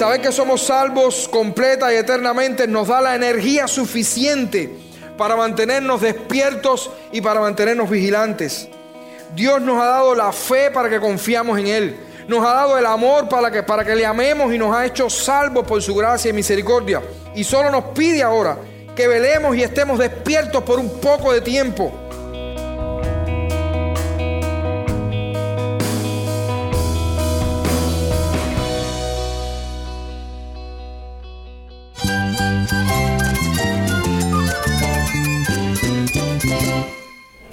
Saber que somos salvos completa y eternamente nos da la energía suficiente para mantenernos despiertos y para mantenernos vigilantes. Dios nos ha dado la fe para que confiamos en Él. Nos ha dado el amor para que, para que le amemos y nos ha hecho salvos por su gracia y misericordia. Y solo nos pide ahora que velemos y estemos despiertos por un poco de tiempo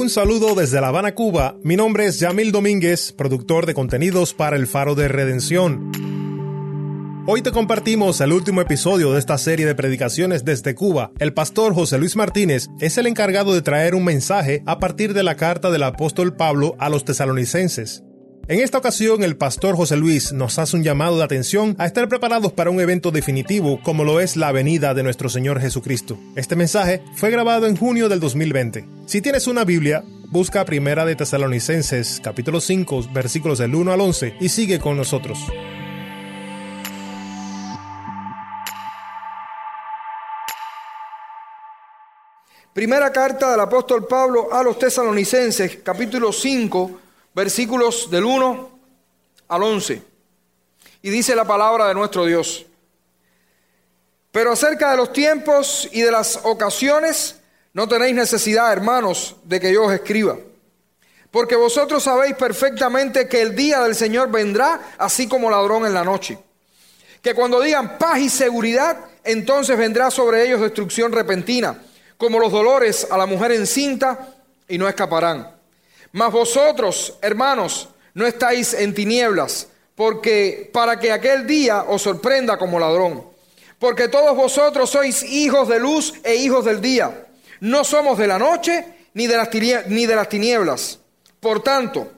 Un saludo desde La Habana, Cuba. Mi nombre es Yamil Domínguez, productor de contenidos para el Faro de Redención. Hoy te compartimos el último episodio de esta serie de predicaciones desde Cuba. El pastor José Luis Martínez es el encargado de traer un mensaje a partir de la carta del apóstol Pablo a los tesalonicenses. En esta ocasión, el pastor José Luis nos hace un llamado de atención a estar preparados para un evento definitivo como lo es la venida de nuestro Señor Jesucristo. Este mensaje fue grabado en junio del 2020. Si tienes una Biblia, busca Primera de Tesalonicenses, capítulo 5, versículos del 1 al 11 y sigue con nosotros. Primera carta del apóstol Pablo a los tesalonicenses, capítulo 5, versículos del 1 al 11. Y dice la palabra de nuestro Dios. Pero acerca de los tiempos y de las ocasiones, no tenéis necesidad, hermanos, de que yo os escriba. Porque vosotros sabéis perfectamente que el día del Señor vendrá así como ladrón en la noche. Que cuando digan paz y seguridad, entonces vendrá sobre ellos destrucción repentina, como los dolores a la mujer encinta, y no escaparán. Mas vosotros, hermanos, no estáis en tinieblas, porque para que aquel día os sorprenda como ladrón. Porque todos vosotros sois hijos de luz e hijos del día. No somos de la noche ni de las, ni de las tinieblas. Por tanto,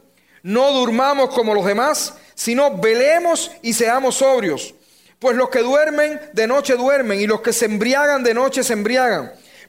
no durmamos como los demás, sino velemos y seamos sobrios. Pues los que duermen de noche duermen y los que se embriagan de noche se embriagan.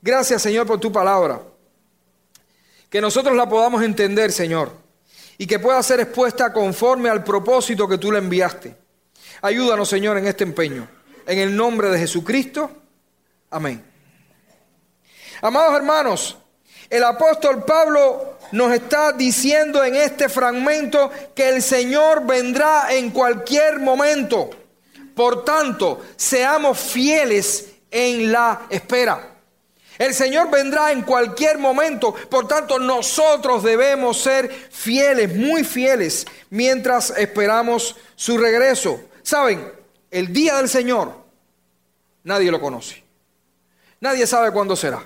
Gracias, Señor, por tu palabra. Que nosotros la podamos entender, Señor, y que pueda ser expuesta conforme al propósito que tú le enviaste. Ayúdanos, Señor, en este empeño. En el nombre de Jesucristo. Amén. Amados hermanos, el apóstol Pablo nos está diciendo en este fragmento que el Señor vendrá en cualquier momento. Por tanto, seamos fieles en la espera. El Señor vendrá en cualquier momento, por tanto nosotros debemos ser fieles, muy fieles, mientras esperamos su regreso. Saben, el día del Señor nadie lo conoce. Nadie sabe cuándo será.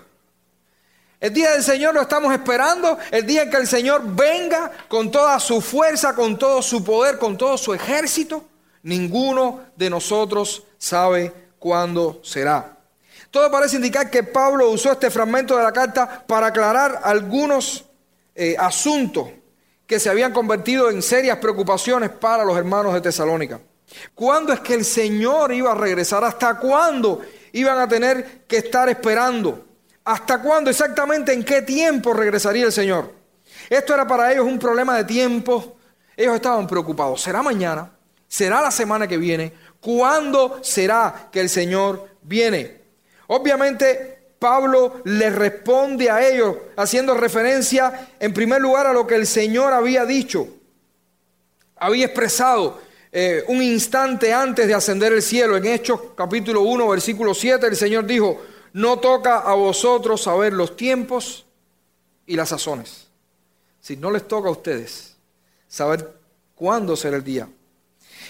El día del Señor lo estamos esperando, el día en que el Señor venga con toda su fuerza, con todo su poder, con todo su ejército. Ninguno de nosotros sabe cuándo será. Todo parece indicar que Pablo usó este fragmento de la carta para aclarar algunos eh, asuntos que se habían convertido en serias preocupaciones para los hermanos de Tesalónica. ¿Cuándo es que el Señor iba a regresar? ¿Hasta cuándo iban a tener que estar esperando? ¿Hasta cuándo exactamente en qué tiempo regresaría el Señor? Esto era para ellos un problema de tiempo. Ellos estaban preocupados. ¿Será mañana? ¿Será la semana que viene? ¿Cuándo será que el Señor viene? Obviamente Pablo le responde a ellos haciendo referencia en primer lugar a lo que el Señor había dicho, había expresado eh, un instante antes de ascender el cielo. En Hechos capítulo 1, versículo 7, el Señor dijo, no toca a vosotros saber los tiempos y las sazones. Si no les toca a ustedes saber cuándo será el día.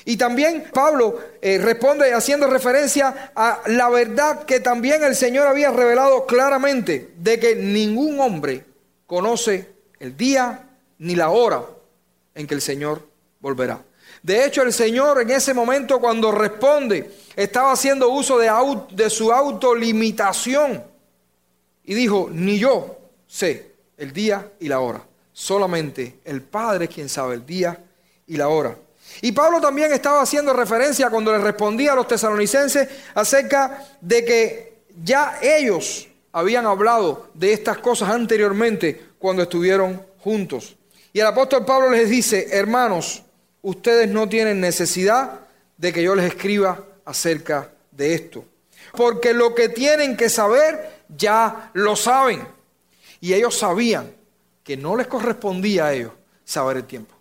Y también Pablo eh, responde haciendo referencia a la verdad que también el Señor había revelado claramente de que ningún hombre conoce el día ni la hora en que el Señor volverá. De hecho, el Señor en ese momento cuando responde estaba haciendo uso de, de su autolimitación y dijo, ni yo sé el día y la hora. Solamente el Padre es quien sabe el día y la hora. Y Pablo también estaba haciendo referencia cuando le respondía a los tesalonicenses acerca de que ya ellos habían hablado de estas cosas anteriormente cuando estuvieron juntos. Y el apóstol Pablo les dice, hermanos, ustedes no tienen necesidad de que yo les escriba acerca de esto. Porque lo que tienen que saber ya lo saben. Y ellos sabían que no les correspondía a ellos saber el tiempo.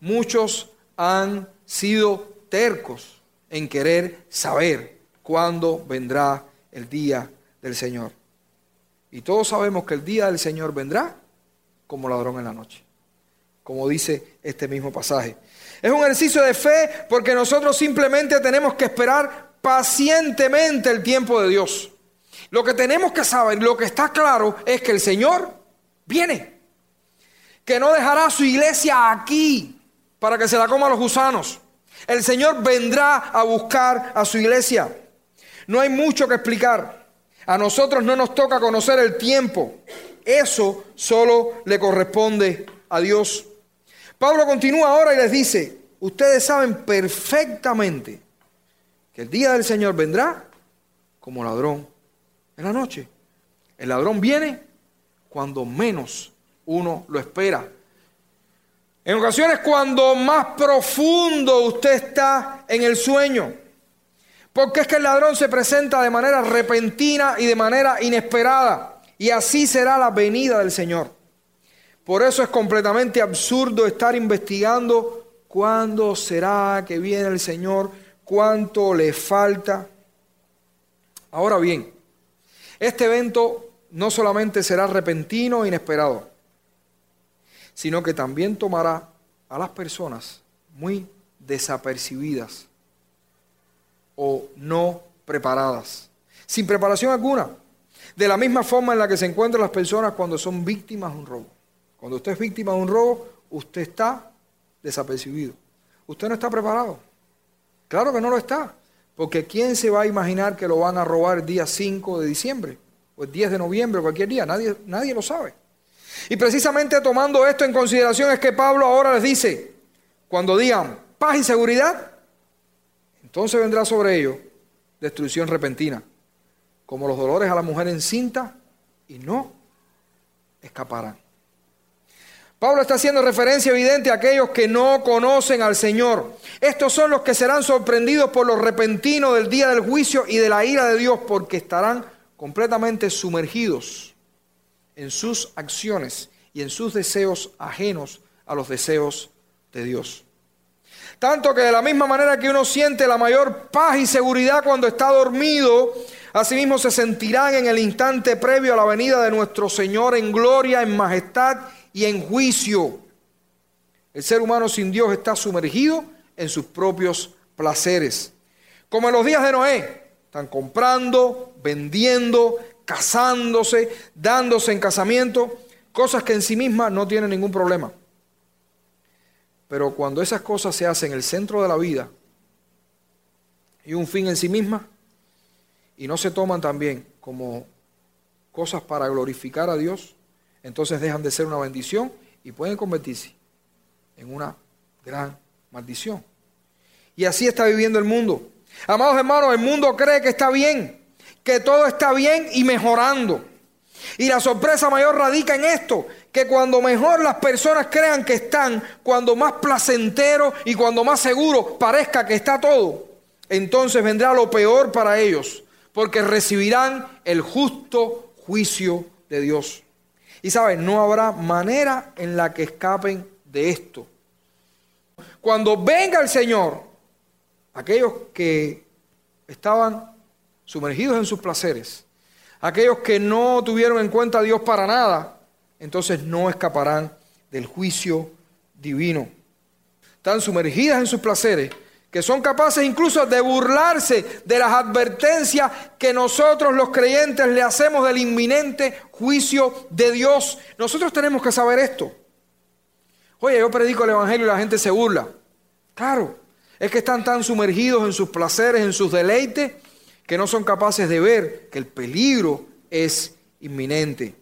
Muchos han sido tercos en querer saber cuándo vendrá el día del Señor. Y todos sabemos que el día del Señor vendrá como ladrón en la noche, como dice este mismo pasaje. Es un ejercicio de fe porque nosotros simplemente tenemos que esperar pacientemente el tiempo de Dios. Lo que tenemos que saber, lo que está claro es que el Señor viene, que no dejará su iglesia aquí para que se la coman los gusanos. El Señor vendrá a buscar a su iglesia. No hay mucho que explicar. A nosotros no nos toca conocer el tiempo. Eso solo le corresponde a Dios. Pablo continúa ahora y les dice, ustedes saben perfectamente que el día del Señor vendrá como ladrón en la noche. El ladrón viene cuando menos uno lo espera. En ocasiones cuando más profundo usted está en el sueño. Porque es que el ladrón se presenta de manera repentina y de manera inesperada. Y así será la venida del Señor. Por eso es completamente absurdo estar investigando cuándo será que viene el Señor, cuánto le falta. Ahora bien, este evento no solamente será repentino e inesperado, sino que también tomará a las personas muy desapercibidas o no preparadas, sin preparación alguna, de la misma forma en la que se encuentran las personas cuando son víctimas de un robo. Cuando usted es víctima de un robo, usted está desapercibido. Usted no está preparado. Claro que no lo está. Porque ¿quién se va a imaginar que lo van a robar el día 5 de diciembre? O el 10 de noviembre, o cualquier día. Nadie, nadie lo sabe. Y precisamente tomando esto en consideración es que Pablo ahora les dice, cuando digan paz y seguridad, entonces vendrá sobre ellos destrucción repentina, como los dolores a la mujer encinta, y no escaparán. Pablo está haciendo referencia evidente a aquellos que no conocen al Señor. Estos son los que serán sorprendidos por lo repentino del día del juicio y de la ira de Dios, porque estarán completamente sumergidos en sus acciones y en sus deseos ajenos a los deseos de Dios. Tanto que de la misma manera que uno siente la mayor paz y seguridad cuando está dormido, asimismo se sentirán en el instante previo a la venida de nuestro Señor en gloria, en majestad y en juicio. El ser humano sin Dios está sumergido en sus propios placeres. Como en los días de Noé, están comprando, vendiendo, casándose, dándose en casamiento, cosas que en sí mismas no tienen ningún problema. Pero cuando esas cosas se hacen en el centro de la vida y un fin en sí misma, y no se toman también como cosas para glorificar a Dios, entonces dejan de ser una bendición y pueden convertirse en una gran maldición. Y así está viviendo el mundo. Amados hermanos, el mundo cree que está bien, que todo está bien y mejorando. Y la sorpresa mayor radica en esto, que cuando mejor las personas crean que están, cuando más placentero y cuando más seguro parezca que está todo, entonces vendrá lo peor para ellos, porque recibirán el justo juicio de Dios. Y saben, no habrá manera en la que escapen de esto. Cuando venga el Señor, aquellos que estaban sumergidos en sus placeres, aquellos que no tuvieron en cuenta a Dios para nada, entonces no escaparán del juicio divino. Están sumergidas en sus placeres, que son capaces incluso de burlarse de las advertencias que nosotros los creyentes le hacemos del inminente juicio de Dios. Nosotros tenemos que saber esto. Oye, yo predico el Evangelio y la gente se burla. Claro, es que están tan sumergidos en sus placeres, en sus deleites, que no son capaces de ver que el peligro es inminente.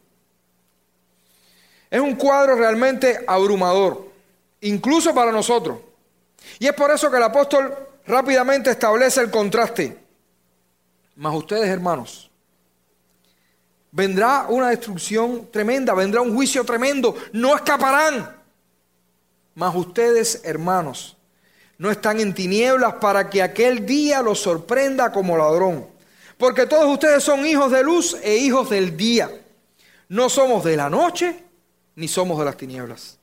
Es un cuadro realmente abrumador, incluso para nosotros. Y es por eso que el apóstol rápidamente establece el contraste. Mas ustedes, hermanos, vendrá una destrucción tremenda, vendrá un juicio tremendo, no escaparán. Mas ustedes, hermanos, no están en tinieblas para que aquel día los sorprenda como ladrón. Porque todos ustedes son hijos de luz e hijos del día. No somos de la noche ni somos de las tinieblas.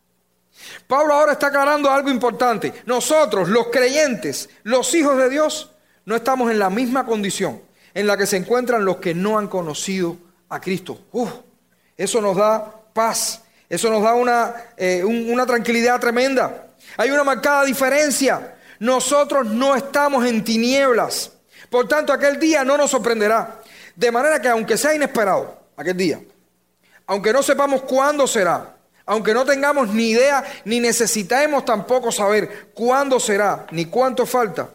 Pablo ahora está aclarando algo importante. Nosotros, los creyentes, los hijos de Dios, no estamos en la misma condición en la que se encuentran los que no han conocido a Cristo. eso nos da paz, eso nos da una, eh, una tranquilidad tremenda. Hay una marcada diferencia. Nosotros no estamos en tinieblas. Por tanto, aquel día no nos sorprenderá. De manera que aunque sea inesperado, aquel día, aunque no sepamos cuándo será, aunque no tengamos ni idea, ni necesitemos tampoco saber cuándo será, ni cuánto falta,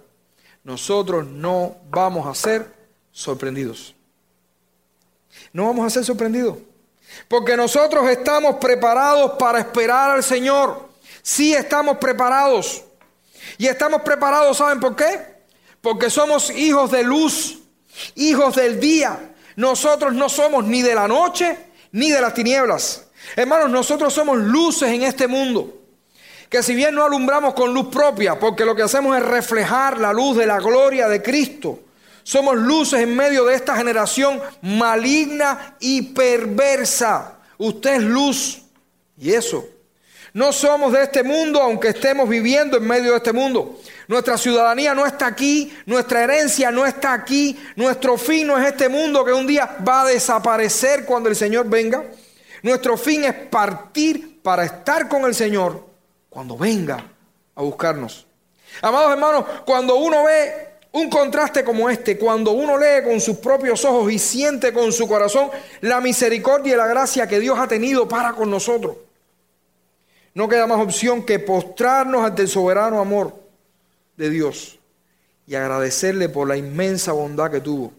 nosotros no vamos a ser sorprendidos. No vamos a ser sorprendidos. Porque nosotros estamos preparados para esperar al Señor. Sí estamos preparados. Y estamos preparados, ¿saben por qué? Porque somos hijos de luz, hijos del día. Nosotros no somos ni de la noche ni de las tinieblas. Hermanos, nosotros somos luces en este mundo. Que si bien no alumbramos con luz propia, porque lo que hacemos es reflejar la luz de la gloria de Cristo, somos luces en medio de esta generación maligna y perversa. Usted es luz. Y eso. No somos de este mundo, aunque estemos viviendo en medio de este mundo. Nuestra ciudadanía no está aquí, nuestra herencia no está aquí, nuestro fin no es este mundo que un día va a desaparecer cuando el Señor venga. Nuestro fin es partir para estar con el Señor cuando venga a buscarnos. Amados hermanos, cuando uno ve un contraste como este, cuando uno lee con sus propios ojos y siente con su corazón la misericordia y la gracia que Dios ha tenido para con nosotros, no queda más opción que postrarnos ante el soberano amor de Dios y agradecerle por la inmensa bondad que tuvo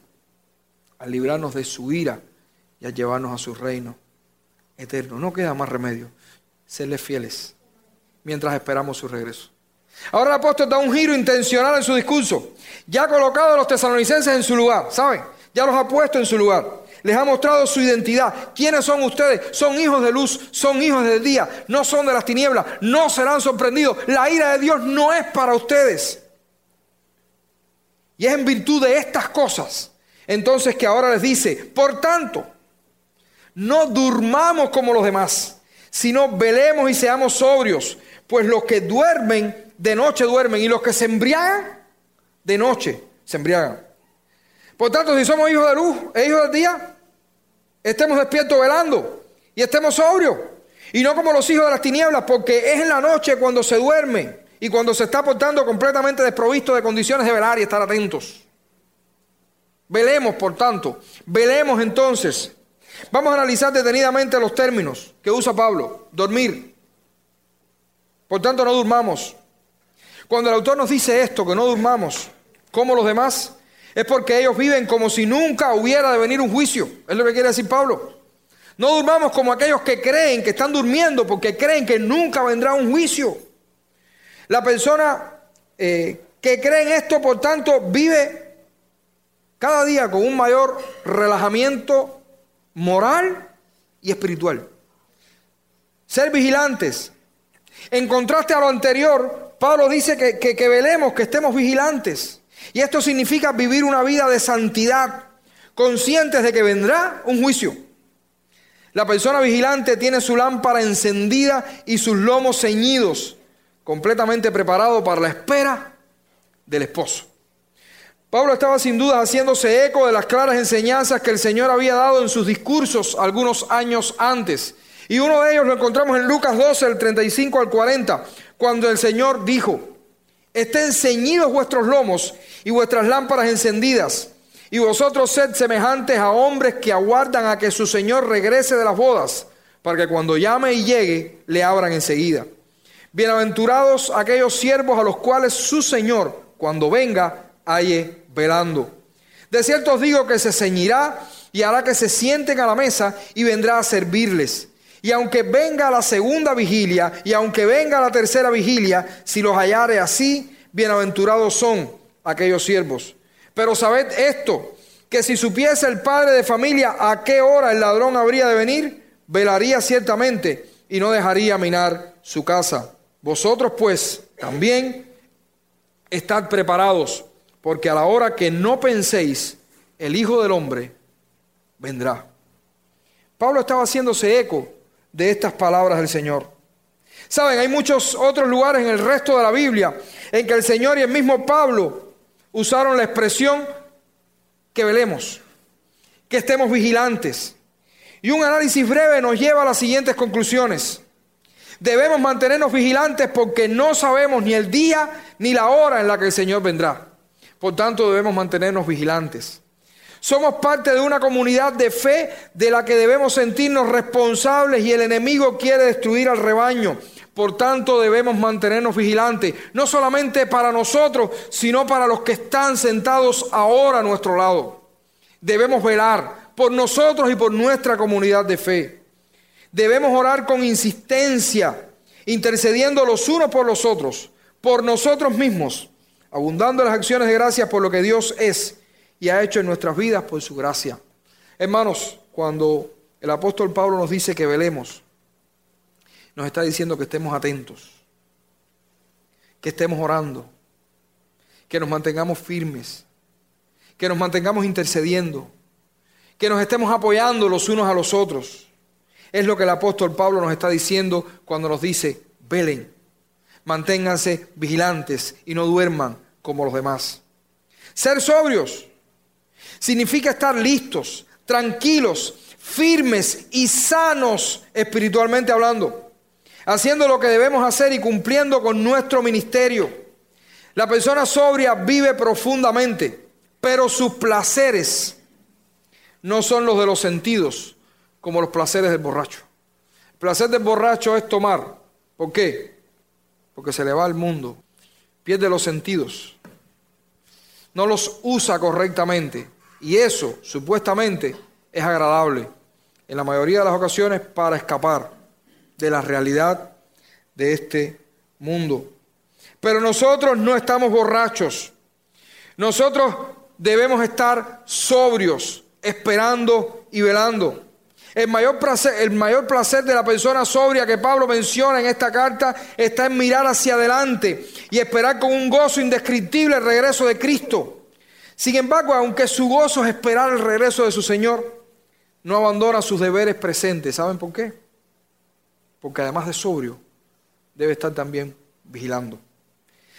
al librarnos de su ira y a llevarnos a su reino eterno. No queda más remedio. Serle fieles mientras esperamos su regreso. Ahora el apóstol da un giro intencional en su discurso. Ya ha colocado a los tesalonicenses en su lugar, ¿saben? Ya los ha puesto en su lugar. Les ha mostrado su identidad. ¿Quiénes son ustedes? Son hijos de luz, son hijos del día, no son de las tinieblas, no serán sorprendidos. La ira de Dios no es para ustedes. Y es en virtud de estas cosas, entonces que ahora les dice, por tanto, no durmamos como los demás, sino velemos y seamos sobrios, pues los que duermen de noche duermen y los que se embriagan de noche se embriagan. Por tanto, si somos hijos de luz e hijos del día, estemos despiertos velando y estemos sobrios. Y no como los hijos de las tinieblas, porque es en la noche cuando se duerme y cuando se está portando completamente desprovisto de condiciones de velar y estar atentos. Velemos, por tanto, velemos entonces Vamos a analizar detenidamente los términos que usa Pablo. Dormir. Por tanto, no durmamos. Cuando el autor nos dice esto, que no durmamos como los demás, es porque ellos viven como si nunca hubiera de venir un juicio. Es lo que quiere decir Pablo. No durmamos como aquellos que creen que están durmiendo porque creen que nunca vendrá un juicio. La persona eh, que cree en esto, por tanto, vive cada día con un mayor relajamiento moral y espiritual. Ser vigilantes. En contraste a lo anterior, Pablo dice que, que, velemos, que estemos vigilantes. Y esto significa vivir una vida de santidad, conscientes de que vendrá un juicio. La persona vigilante tiene su lámpara encendida y sus lomos ceñidos completamente preparado para la espera del esposo. Pablo estaba sin duda haciéndose eco de las claras enseñanzas que el Señor había dado en sus discursos algunos años antes. Y uno de ellos lo encontramos en Lucas 12, el 35 al 40, cuando el Señor dijo, estén ceñidos vuestros lomos y vuestras lámparas encendidas, y vosotros sed semejantes a hombres que aguardan a que su Señor regrese de las bodas, para que cuando llame y llegue, le abran enseguida. Bienaventurados aquellos siervos a los cuales su Señor, cuando venga, halle velando. De cierto os digo que se ceñirá y hará que se sienten a la mesa y vendrá a servirles. Y aunque venga la segunda vigilia y aunque venga la tercera vigilia, si los hallare así, bienaventurados son aquellos siervos. Pero sabed esto, que si supiese el padre de familia a qué hora el ladrón habría de venir, velaría ciertamente y no dejaría minar su casa. Vosotros pues también estad preparados, porque a la hora que no penséis, el Hijo del Hombre vendrá. Pablo estaba haciéndose eco de estas palabras del Señor. Saben, hay muchos otros lugares en el resto de la Biblia en que el Señor y el mismo Pablo usaron la expresión que velemos, que estemos vigilantes. Y un análisis breve nos lleva a las siguientes conclusiones. Debemos mantenernos vigilantes porque no sabemos ni el día ni la hora en la que el Señor vendrá. Por tanto, debemos mantenernos vigilantes. Somos parte de una comunidad de fe de la que debemos sentirnos responsables y el enemigo quiere destruir al rebaño. Por tanto, debemos mantenernos vigilantes, no solamente para nosotros, sino para los que están sentados ahora a nuestro lado. Debemos velar por nosotros y por nuestra comunidad de fe. Debemos orar con insistencia, intercediendo los unos por los otros, por nosotros mismos, abundando las acciones de gracias por lo que Dios es y ha hecho en nuestras vidas por su gracia. Hermanos, cuando el apóstol Pablo nos dice que velemos, nos está diciendo que estemos atentos, que estemos orando, que nos mantengamos firmes, que nos mantengamos intercediendo, que nos estemos apoyando los unos a los otros. Es lo que el apóstol Pablo nos está diciendo cuando nos dice, velen, manténganse vigilantes y no duerman como los demás. Ser sobrios Significa estar listos, tranquilos, firmes y sanos espiritualmente hablando, haciendo lo que debemos hacer y cumpliendo con nuestro ministerio. La persona sobria vive profundamente, pero sus placeres no son los de los sentidos, como los placeres del borracho. El placer del borracho es tomar. ¿Por qué? Porque se le va al mundo, pierde los sentidos, no los usa correctamente y eso, supuestamente, es agradable en la mayoría de las ocasiones para escapar de la realidad de este mundo. Pero nosotros no estamos borrachos. Nosotros debemos estar sobrios, esperando y velando. El mayor, placer, el mayor placer de la persona sobria que Pablo menciona en esta carta está en mirar hacia adelante y esperar con un gozo indescriptible el regreso de Cristo. Sin embargo, aunque su gozo es esperar el regreso de su Señor, no abandona sus deberes presentes. ¿Saben por qué? Porque además de sobrio, debe estar también vigilando.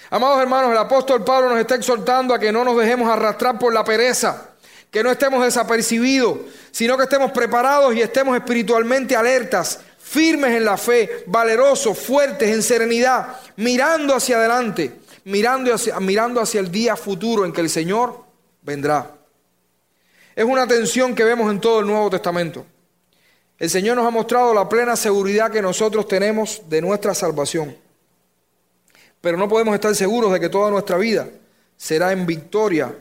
Amados hermanos, el apóstol Pablo nos está exhortando a que no nos dejemos arrastrar por la pereza, que no estemos desapercibidos, sino que estemos preparados y estemos espiritualmente alertas, firmes en la fe, valerosos, fuertes en serenidad, mirando hacia adelante, mirando hacia, mirando hacia el día futuro en que el Señor vendrá. Es una tensión que vemos en todo el Nuevo Testamento. El Señor nos ha mostrado la plena seguridad que nosotros tenemos de nuestra salvación. Pero no podemos estar seguros de que toda nuestra vida será en victoria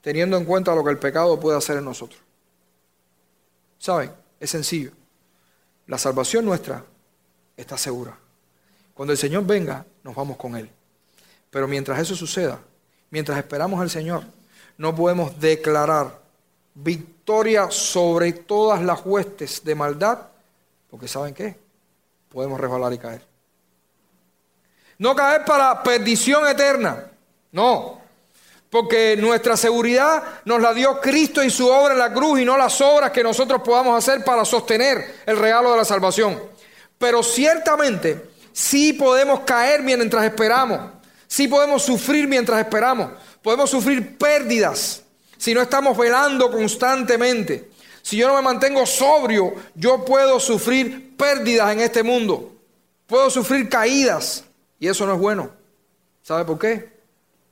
teniendo en cuenta lo que el pecado puede hacer en nosotros. ¿Saben? Es sencillo. La salvación nuestra está segura. Cuando el Señor venga, nos vamos con Él. Pero mientras eso suceda, mientras esperamos al Señor, no podemos declarar victoria sobre todas las huestes de maldad, porque ¿saben qué? Podemos resbalar y caer. No caer para perdición eterna, no, porque nuestra seguridad nos la dio Cristo y su obra en la cruz y no las obras que nosotros podamos hacer para sostener el regalo de la salvación. Pero ciertamente Sí podemos caer mientras esperamos. Sí podemos sufrir mientras esperamos. Podemos sufrir pérdidas si no estamos velando constantemente. Si yo no me mantengo sobrio, yo puedo sufrir pérdidas en este mundo. Puedo sufrir caídas. Y eso no es bueno. ¿Sabe por qué?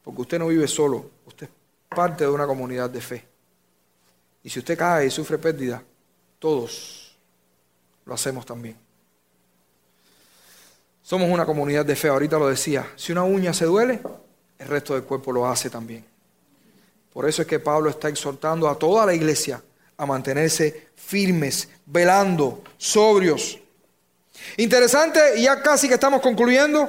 Porque usted no vive solo. Usted es parte de una comunidad de fe. Y si usted cae y sufre pérdida, todos lo hacemos también. Somos una comunidad de fe, ahorita lo decía. Si una uña se duele, el resto del cuerpo lo hace también. Por eso es que Pablo está exhortando a toda la iglesia a mantenerse firmes, velando, sobrios. Interesante, y ya casi que estamos concluyendo,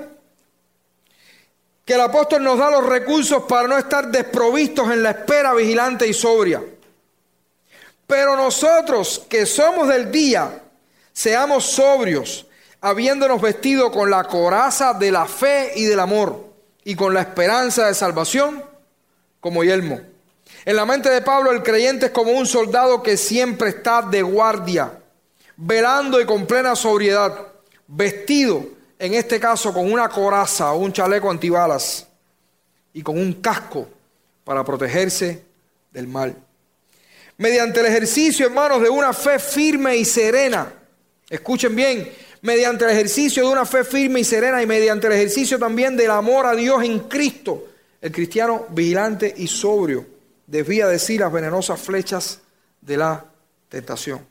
que el apóstol nos da los recursos para no estar desprovistos en la espera vigilante y sobria. Pero nosotros que somos del día, seamos sobrios, habiéndonos vestido con la coraza de la fe y del amor, y con la esperanza de salvación como yelmo. En la mente de Pablo el creyente es como un soldado que siempre está de guardia, velando y con plena sobriedad, vestido, en este caso, con una coraza o un chaleco antibalas y con un casco para protegerse del mal. Mediante el ejercicio, hermanos, de una fe firme y serena, escuchen bien, mediante el ejercicio de una fe firme y serena y mediante el ejercicio también del amor a Dios en Cristo, el cristiano vigilante y sobrio desvía de sí las venenosas flechas de la tentación.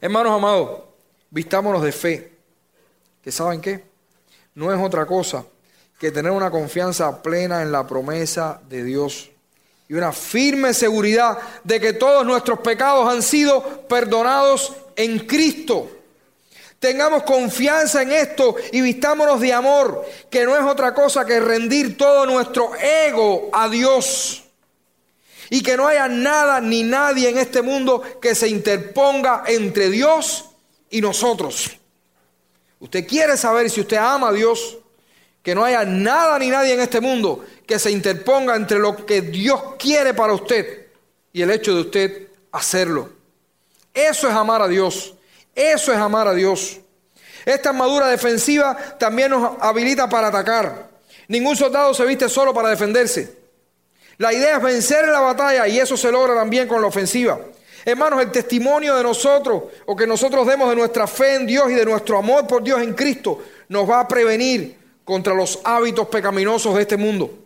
Hermanos amados, vistámonos de fe, que saben qué, no es otra cosa que tener una confianza plena en la promesa de Dios y una firme seguridad de que todos nuestros pecados han sido perdonados en Cristo. Tengamos confianza en esto y vistámonos de amor, que no es otra cosa que rendir todo nuestro ego a Dios y que no haya nada ni nadie en este mundo que se interponga entre Dios y nosotros. Usted quiere saber si usted ama a Dios, que no haya nada ni nadie en este mundo que se interponga entre lo que Dios quiere para usted y el hecho de usted hacerlo. Eso es amar a Dios. Eso es amar a Dios. Esta armadura defensiva también nos habilita para atacar. Ningún soldado se viste solo para defenderse. La idea es vencer en la batalla y eso se logra también con la ofensiva. Hermanos, el testimonio de nosotros o que nosotros demos de nuestra fe en Dios y de nuestro amor por Dios en Cristo nos va a prevenir contra los hábitos pecaminosos de este mundo.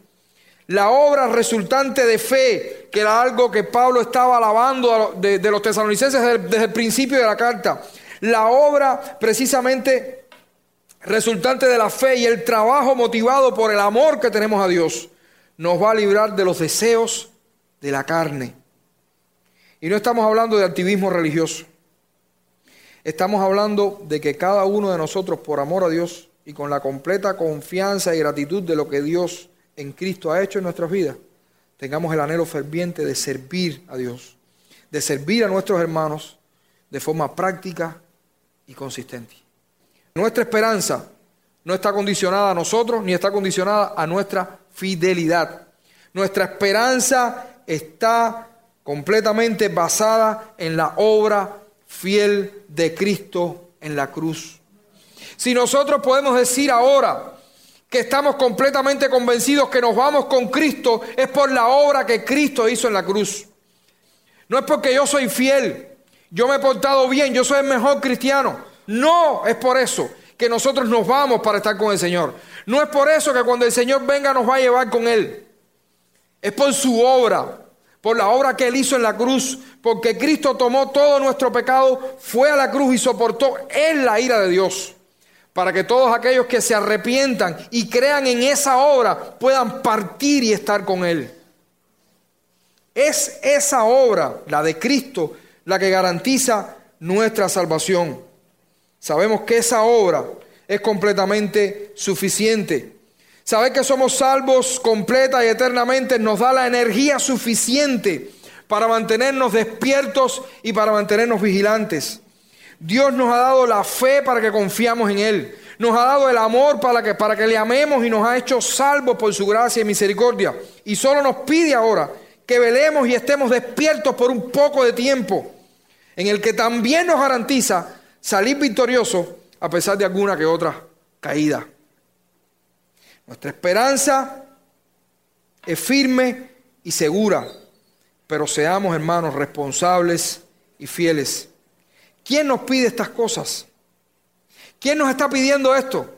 La obra resultante de fe, que era algo que Pablo estaba alabando de, los tesalonicenses desde, desde el principio de la carta, la obra precisamente resultante de la fe y el trabajo motivado por el amor que tenemos a Dios nos va a librar de los deseos de la carne. Y no estamos hablando de activismo religioso. Estamos hablando de que cada uno de nosotros, por amor a Dios y con la completa confianza y gratitud de lo que Dios en Cristo ha hecho en nuestras vidas, tengamos el anhelo ferviente de servir a Dios, de servir a nuestros hermanos de forma práctica y consistente. Nuestra esperanza no está condicionada a nosotros ni está condicionada a nuestra fidelidad. Nuestra esperanza está completamente basada en la obra fiel de Cristo en la cruz. Si nosotros podemos decir ahora que estamos completamente convencidos que nos vamos con Cristo, es por la obra que Cristo hizo en la cruz. No es porque yo soy fiel, yo me he portado bien, yo soy el mejor cristiano. No, es por eso que nosotros nos vamos para estar con el Señor. No es por eso que cuando el Señor venga nos va a llevar con Él. Es por su obra, por la obra que Él hizo en la cruz, porque Cristo tomó todo nuestro pecado, fue a la cruz y soportó en la ira de Dios, para que todos aquellos que se arrepientan y crean en esa obra puedan partir y estar con Él. Es esa obra, la de Cristo, la que garantiza nuestra salvación. Sabemos que esa obra es completamente suficiente. Saber que somos salvos completa y eternamente nos da la energía suficiente para mantenernos despiertos y para mantenernos vigilantes. Dios nos ha dado la fe para que confiamos en Él. Nos ha dado el amor para que, para que le amemos y nos ha hecho salvos por su gracia y misericordia. Y solo nos pide ahora que velemos y estemos despiertos por un poco de tiempo, en el que también nos garantiza salir victorioso a pesar de alguna que otra caída. Nuestra esperanza es firme y segura, pero seamos hermanos responsables y fieles. ¿Quién nos pide estas cosas? ¿Quién nos está pidiendo esto?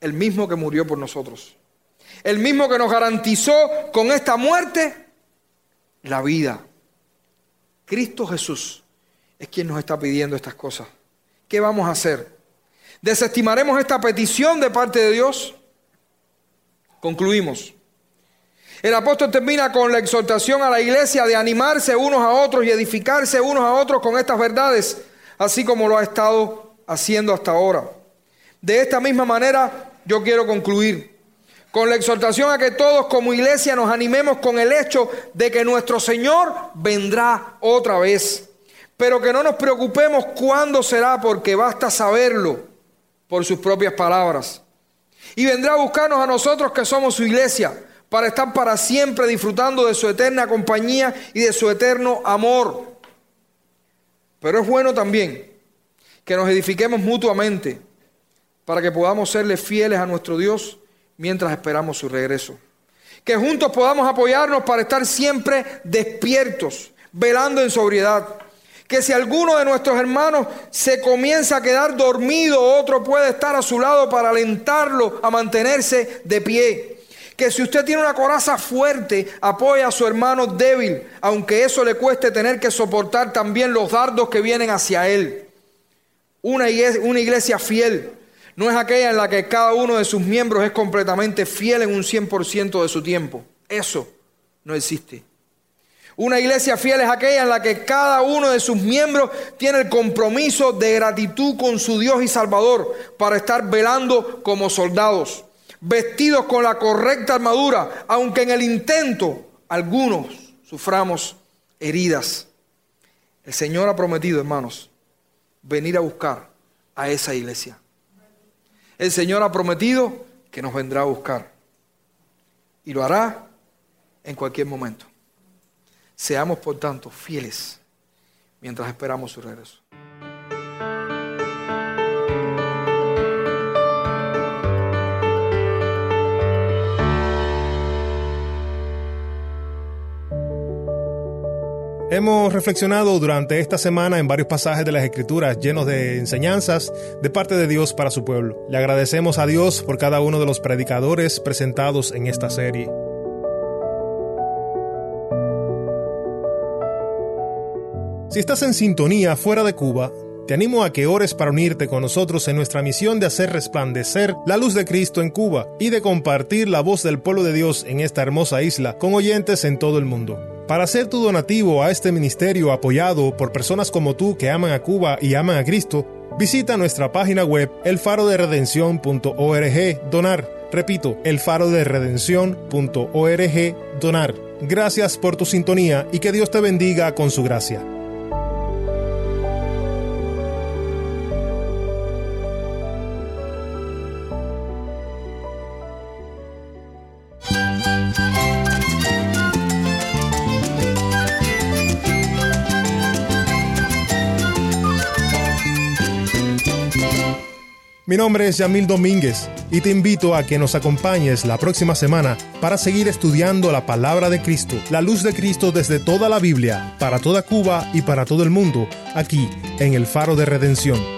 El mismo que murió por nosotros. El mismo que nos garantizó con esta muerte la vida. Cristo Jesús es quien nos está pidiendo estas cosas. ¿Qué vamos a hacer? ¿Desestimaremos esta petición de parte de Dios? Concluimos. El apóstol termina con la exhortación a la iglesia de animarse unos a otros y edificarse unos a otros con estas verdades, así como lo ha estado haciendo hasta ahora. De esta misma manera yo quiero concluir con la exhortación a que todos como iglesia nos animemos con el hecho de que nuestro Señor vendrá otra vez, pero que no nos preocupemos cuándo será porque basta saberlo por sus propias palabras. Y vendrá a buscarnos a nosotros que somos su iglesia para estar para siempre disfrutando de su eterna compañía y de su eterno amor. Pero es bueno también que nos edifiquemos mutuamente para que podamos serle fieles a nuestro Dios mientras esperamos su regreso. Que juntos podamos apoyarnos para estar siempre despiertos, velando en sobriedad. Que si alguno de nuestros hermanos se comienza a quedar dormido, otro puede estar a su lado para alentarlo a mantenerse de pie. Que si usted tiene una coraza fuerte, apoya a su hermano débil, aunque eso le cueste tener que soportar también los dardos que vienen hacia él. Una iglesia, fiel no es aquella en la que cada uno de sus miembros es completamente fiel en un 100% de su tiempo. Eso no existe. Una iglesia fiel es aquella en la que cada uno de sus miembros tiene el compromiso de gratitud con su Dios y Salvador para estar velando como soldados, vestidos con la correcta armadura, aunque en el intento algunos suframos heridas. El Señor ha prometido, hermanos, venir a buscar a esa iglesia. El Señor ha prometido que nos vendrá a buscar. Y lo hará en cualquier momento. Seamos, por tanto, fieles mientras esperamos su regreso. Hemos reflexionado durante esta semana en varios pasajes de las Escrituras llenos de enseñanzas de parte de Dios para su pueblo. Le agradecemos a Dios por cada uno de los predicadores presentados en esta serie. Si estás en sintonía fuera de Cuba, te animo a que ores para unirte con nosotros en nuestra misión de hacer resplandecer la luz de Cristo en Cuba y de compartir la voz del pueblo de Dios en esta hermosa isla con oyentes en todo el mundo. Para hacer tu donativo a este ministerio apoyado por personas como tú que aman a Cuba y aman a Cristo, visita nuestra página web elfaroderedención.org donar. Repito, elfaroderedención.org donar. Gracias por tu sintonía y que Dios te bendiga con su gracia. Nombre es Yamil Domínguez y te invito a que nos acompañes la próxima semana para seguir estudiando la palabra de Cristo, la luz de Cristo desde toda la Biblia, para toda Cuba y para todo el mundo, aquí en el Faro de Redención.